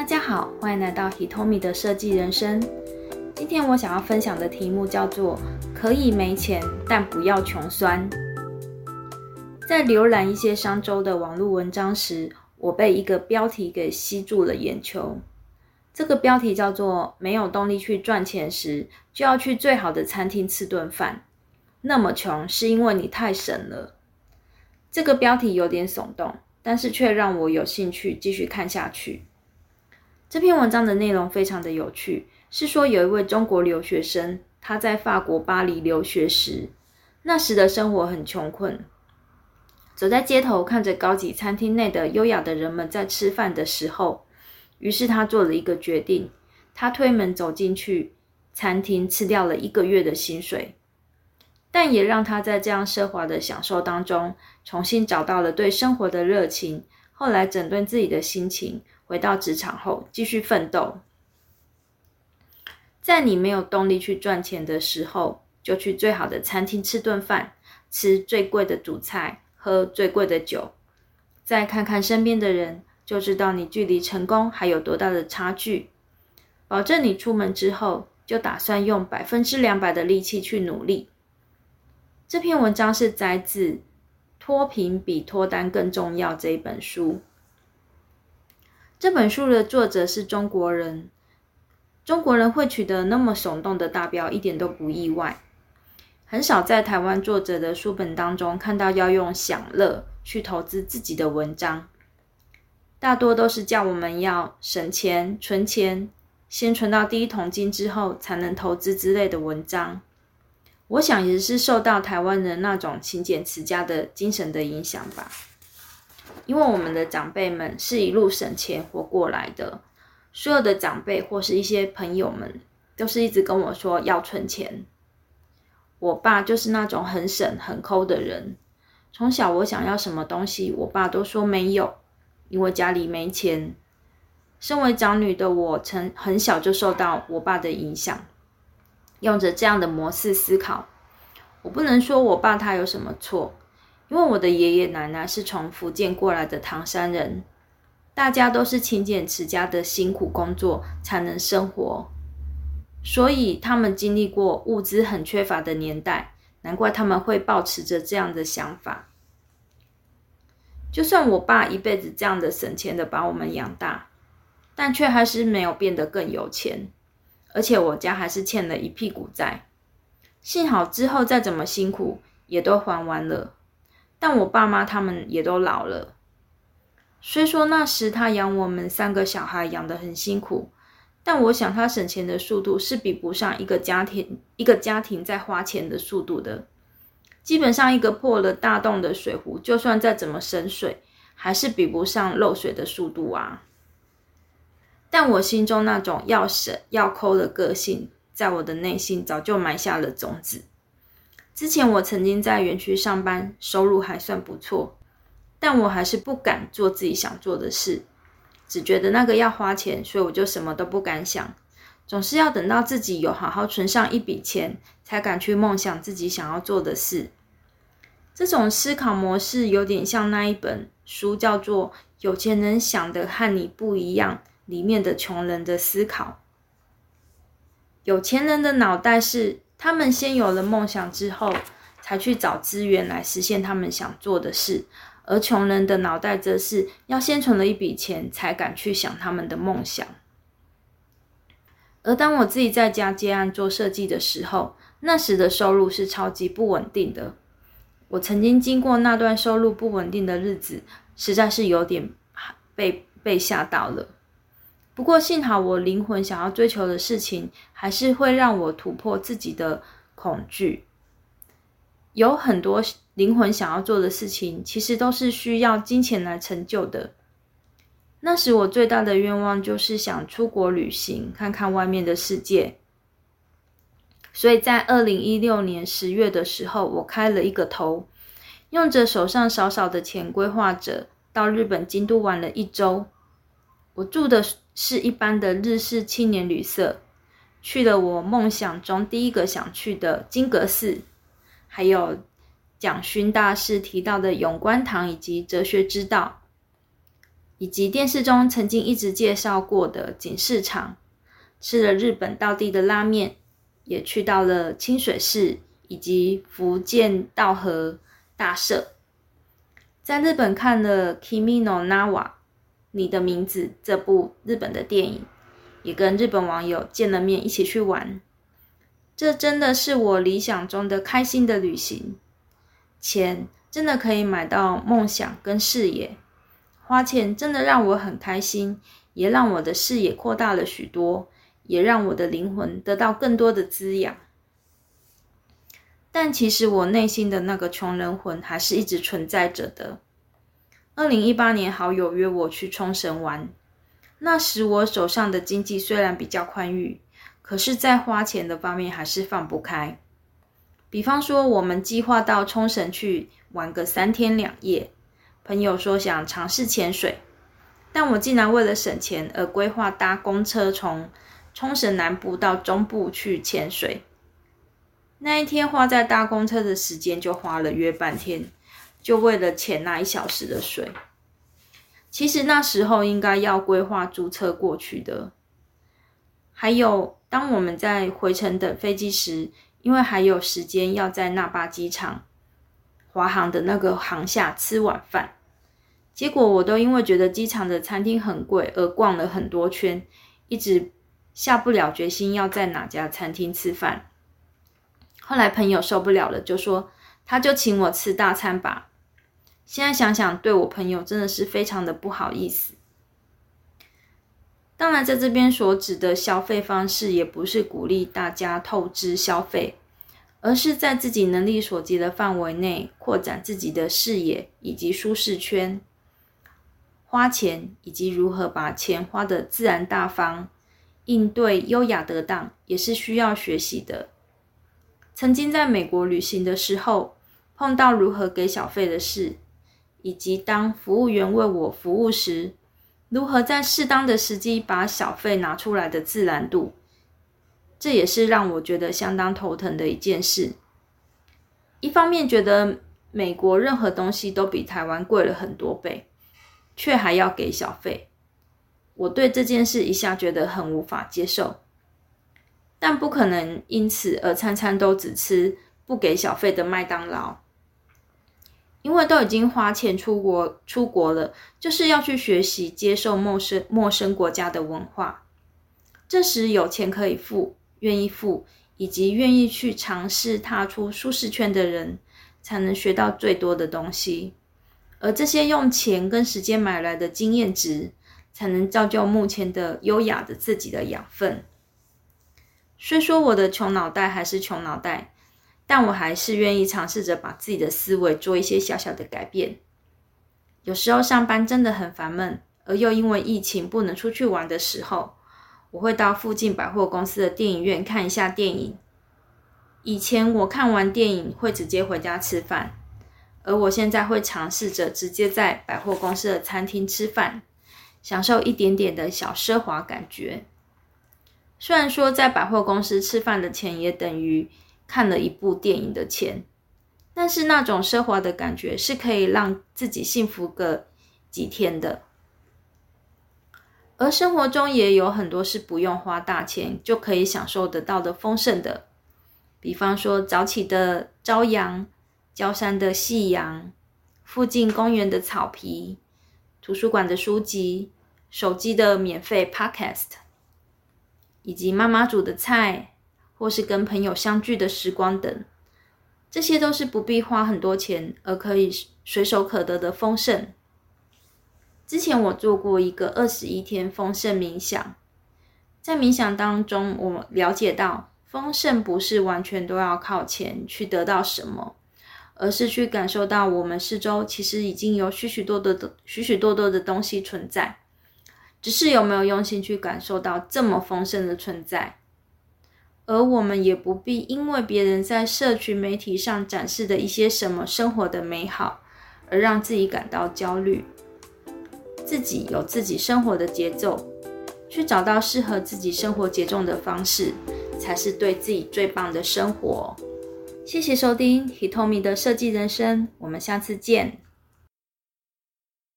大家好，欢迎来到 Hitomi 的设计人生。今天我想要分享的题目叫做“可以没钱，但不要穷酸”。在浏览一些商周的网络文章时，我被一个标题给吸住了眼球。这个标题叫做“没有动力去赚钱时，就要去最好的餐厅吃顿饭”。那么穷是因为你太省了。这个标题有点耸动，但是却让我有兴趣继续看下去。这篇文章的内容非常的有趣，是说有一位中国留学生，他在法国巴黎留学时，那时的生活很穷困，走在街头看着高级餐厅内的优雅的人们在吃饭的时候，于是他做了一个决定，他推门走进去餐厅，吃掉了一个月的薪水，但也让他在这样奢华的享受当中，重新找到了对生活的热情。后来整顿自己的心情。回到职场后，继续奋斗。在你没有动力去赚钱的时候，就去最好的餐厅吃顿饭，吃最贵的主菜，喝最贵的酒。再看看身边的人，就知道你距离成功还有多大的差距。保证你出门之后，就打算用百分之两百的力气去努力。这篇文章是摘自《脱贫比脱单更重要》这一本书。这本书的作者是中国人，中国人会取得那么耸动的大标，一点都不意外。很少在台湾作者的书本当中看到要用享乐去投资自己的文章，大多都是叫我们要省钱、存钱，先存到第一桶金之后才能投资之类的文章。我想也是受到台湾人那种勤俭持家的精神的影响吧。因为我们的长辈们是一路省钱活过来的，所有的长辈或是一些朋友们，都是一直跟我说要存钱。我爸就是那种很省很抠的人，从小我想要什么东西，我爸都说没有，因为家里没钱。身为长女的我，曾很小就受到我爸的影响，用着这样的模式思考。我不能说我爸他有什么错。因为我的爷爷奶奶是从福建过来的唐山人，大家都是勤俭持家的辛苦工作才能生活，所以他们经历过物资很缺乏的年代，难怪他们会保持着这样的想法。就算我爸一辈子这样的省钱的把我们养大，但却还是没有变得更有钱，而且我家还是欠了一屁股债，幸好之后再怎么辛苦也都还完了。但我爸妈他们也都老了，虽说那时他养我们三个小孩养得很辛苦，但我想他省钱的速度是比不上一个家庭一个家庭在花钱的速度的。基本上一个破了大洞的水壶，就算再怎么省水，还是比不上漏水的速度啊。但我心中那种要省要抠的个性，在我的内心早就埋下了种子。之前我曾经在园区上班，收入还算不错，但我还是不敢做自己想做的事，只觉得那个要花钱，所以我就什么都不敢想，总是要等到自己有好好存上一笔钱，才敢去梦想自己想要做的事。这种思考模式有点像那一本书，叫做《有钱人想的和你不一样》里面的穷人的思考。有钱人的脑袋是。他们先有了梦想之后，才去找资源来实现他们想做的事；而穷人的脑袋则是要先存了一笔钱，才敢去想他们的梦想。而当我自己在家接案做设计的时候，那时的收入是超级不稳定的。我曾经经过那段收入不稳定的日子，实在是有点被被吓到了。不过幸好，我灵魂想要追求的事情，还是会让我突破自己的恐惧。有很多灵魂想要做的事情，其实都是需要金钱来成就的。那时我最大的愿望就是想出国旅行，看看外面的世界。所以在二零一六年十月的时候，我开了一个头，用着手上少少的钱，规划着到日本京都玩了一周。我住的是一般的日式青年旅社，去了我梦想中第一个想去的金阁寺，还有蒋勋大师提到的永观堂以及哲学之道。以及电视中曾经一直介绍过的锦市场，吃了日本道地的拉面，也去到了清水寺以及福建道和大社。在日本看了《Kimi no Nawa》你的名字这部日本的电影，也跟日本网友见了面，一起去玩。这真的是我理想中的开心的旅行。钱真的可以买到梦想跟视野，花钱真的让我很开心，也让我的视野扩大了许多，也让我的灵魂得到更多的滋养。但其实我内心的那个穷人魂还是一直存在着的。二零一八年，好友约我去冲绳玩，那时我手上的经济虽然比较宽裕，可是，在花钱的方面还是放不开。比方说，我们计划到冲绳去玩个三天两夜，朋友说想尝试潜水，但我竟然为了省钱而规划搭公车从冲绳南部到中部去潜水。那一天花在搭公车的时间就花了约半天，就为了潜那一小时的水。其实那时候应该要规划租车过去的。还有，当我们在回程等飞机时，因为还有时间要在那霸机场华航的那个航下吃晚饭，结果我都因为觉得机场的餐厅很贵而逛了很多圈，一直下不了决心要在哪家餐厅吃饭。后来朋友受不了了，就说他就请我吃大餐吧。现在想想，对我朋友真的是非常的不好意思。当然，在这边所指的消费方式，也不是鼓励大家透支消费，而是在自己能力所及的范围内扩展自己的视野以及舒适圈。花钱以及如何把钱花的自然大方、应对优雅得当，也是需要学习的。曾经在美国旅行的时候，碰到如何给小费的事，以及当服务员为我服务时，如何在适当的时机把小费拿出来的自然度，这也是让我觉得相当头疼的一件事。一方面觉得美国任何东西都比台湾贵了很多倍，却还要给小费，我对这件事一下觉得很无法接受。但不可能因此而餐餐都只吃不给小费的麦当劳，因为都已经花钱出国出国了，就是要去学习接受陌生陌生国家的文化。这时有钱可以付，愿意付，以及愿意去尝试踏出舒适圈的人，才能学到最多的东西。而这些用钱跟时间买来的经验值，才能造就目前的优雅的自己的养分。虽说我的穷脑袋还是穷脑袋，但我还是愿意尝试着把自己的思维做一些小小的改变。有时候上班真的很烦闷，而又因为疫情不能出去玩的时候，我会到附近百货公司的电影院看一下电影。以前我看完电影会直接回家吃饭，而我现在会尝试着直接在百货公司的餐厅吃饭，享受一点点的小奢华感觉。虽然说在百货公司吃饭的钱也等于看了一部电影的钱，但是那种奢华的感觉是可以让自己幸福个几天的。而生活中也有很多是不用花大钱就可以享受得到的丰盛的，比方说早起的朝阳、郊山的夕阳、附近公园的草皮、图书馆的书籍、手机的免费 Podcast。以及妈妈煮的菜，或是跟朋友相聚的时光等，这些都是不必花很多钱而可以随手可得的丰盛。之前我做过一个二十一天丰盛冥想，在冥想当中，我了解到丰盛不是完全都要靠钱去得到什么，而是去感受到我们四周其实已经有许许多多的许许多多的东西存在。只是有没有用心去感受到这么丰盛的存在，而我们也不必因为别人在社群媒体上展示的一些什么生活的美好，而让自己感到焦虑。自己有自己生活的节奏，去找到适合自己生活节奏的方式，才是对自己最棒的生活。谢谢收听 Hitomi 的设计人生，我们下次见。